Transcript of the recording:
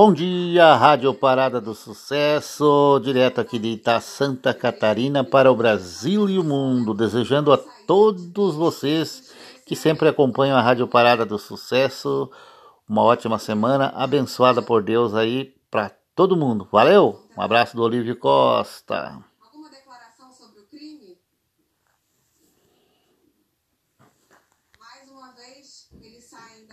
Bom dia, Rádio Parada do Sucesso, direto aqui de Itá, Santa Catarina, para o Brasil e o mundo. Desejando a todos vocês que sempre acompanham a Rádio Parada do Sucesso uma ótima semana, abençoada por Deus aí para todo mundo. Valeu, um abraço do Olívio Costa.